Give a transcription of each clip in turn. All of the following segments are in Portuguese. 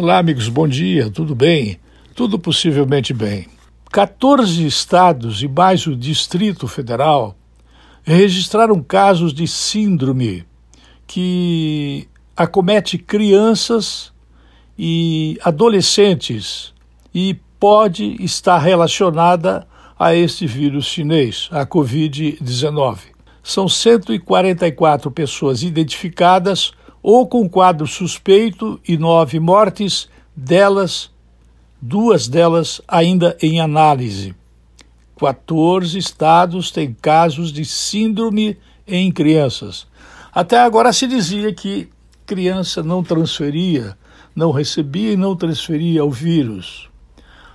Olá, amigos, bom dia, tudo bem? Tudo possivelmente bem. 14 estados e mais o Distrito Federal registraram casos de síndrome que acomete crianças e adolescentes e pode estar relacionada a este vírus chinês, a Covid-19. São 144 pessoas identificadas ou com quadro suspeito e nove mortes, delas, duas delas ainda em análise. 14 estados têm casos de síndrome em crianças. Até agora se dizia que criança não transferia, não recebia e não transferia o vírus.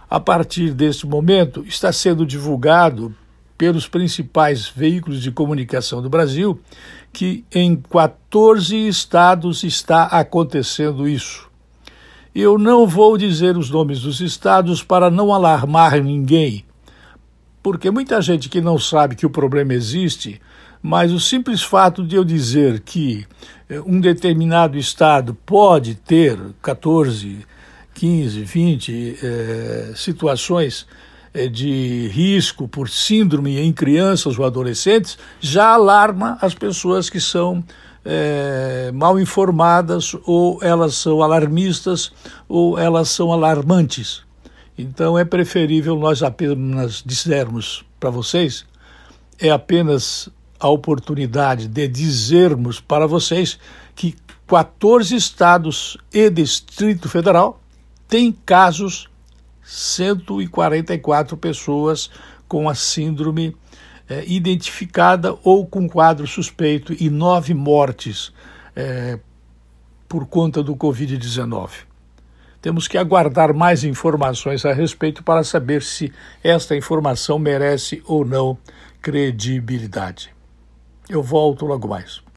A partir deste momento, está sendo divulgado pelos principais veículos de comunicação do Brasil que em 14 estados está acontecendo isso. Eu não vou dizer os nomes dos estados para não alarmar ninguém, porque muita gente que não sabe que o problema existe, mas o simples fato de eu dizer que eh, um determinado estado pode ter 14, 15, 20 eh, situações de risco por síndrome em crianças ou adolescentes já alarma as pessoas que são é, mal informadas ou elas são alarmistas ou elas são alarmantes. Então é preferível nós apenas dissermos para vocês, é apenas a oportunidade de dizermos para vocês que 14 estados e Distrito Federal têm casos 144 pessoas com a síndrome é, identificada ou com quadro suspeito e nove mortes é, por conta do Covid-19. Temos que aguardar mais informações a respeito para saber se esta informação merece ou não credibilidade. Eu volto logo mais.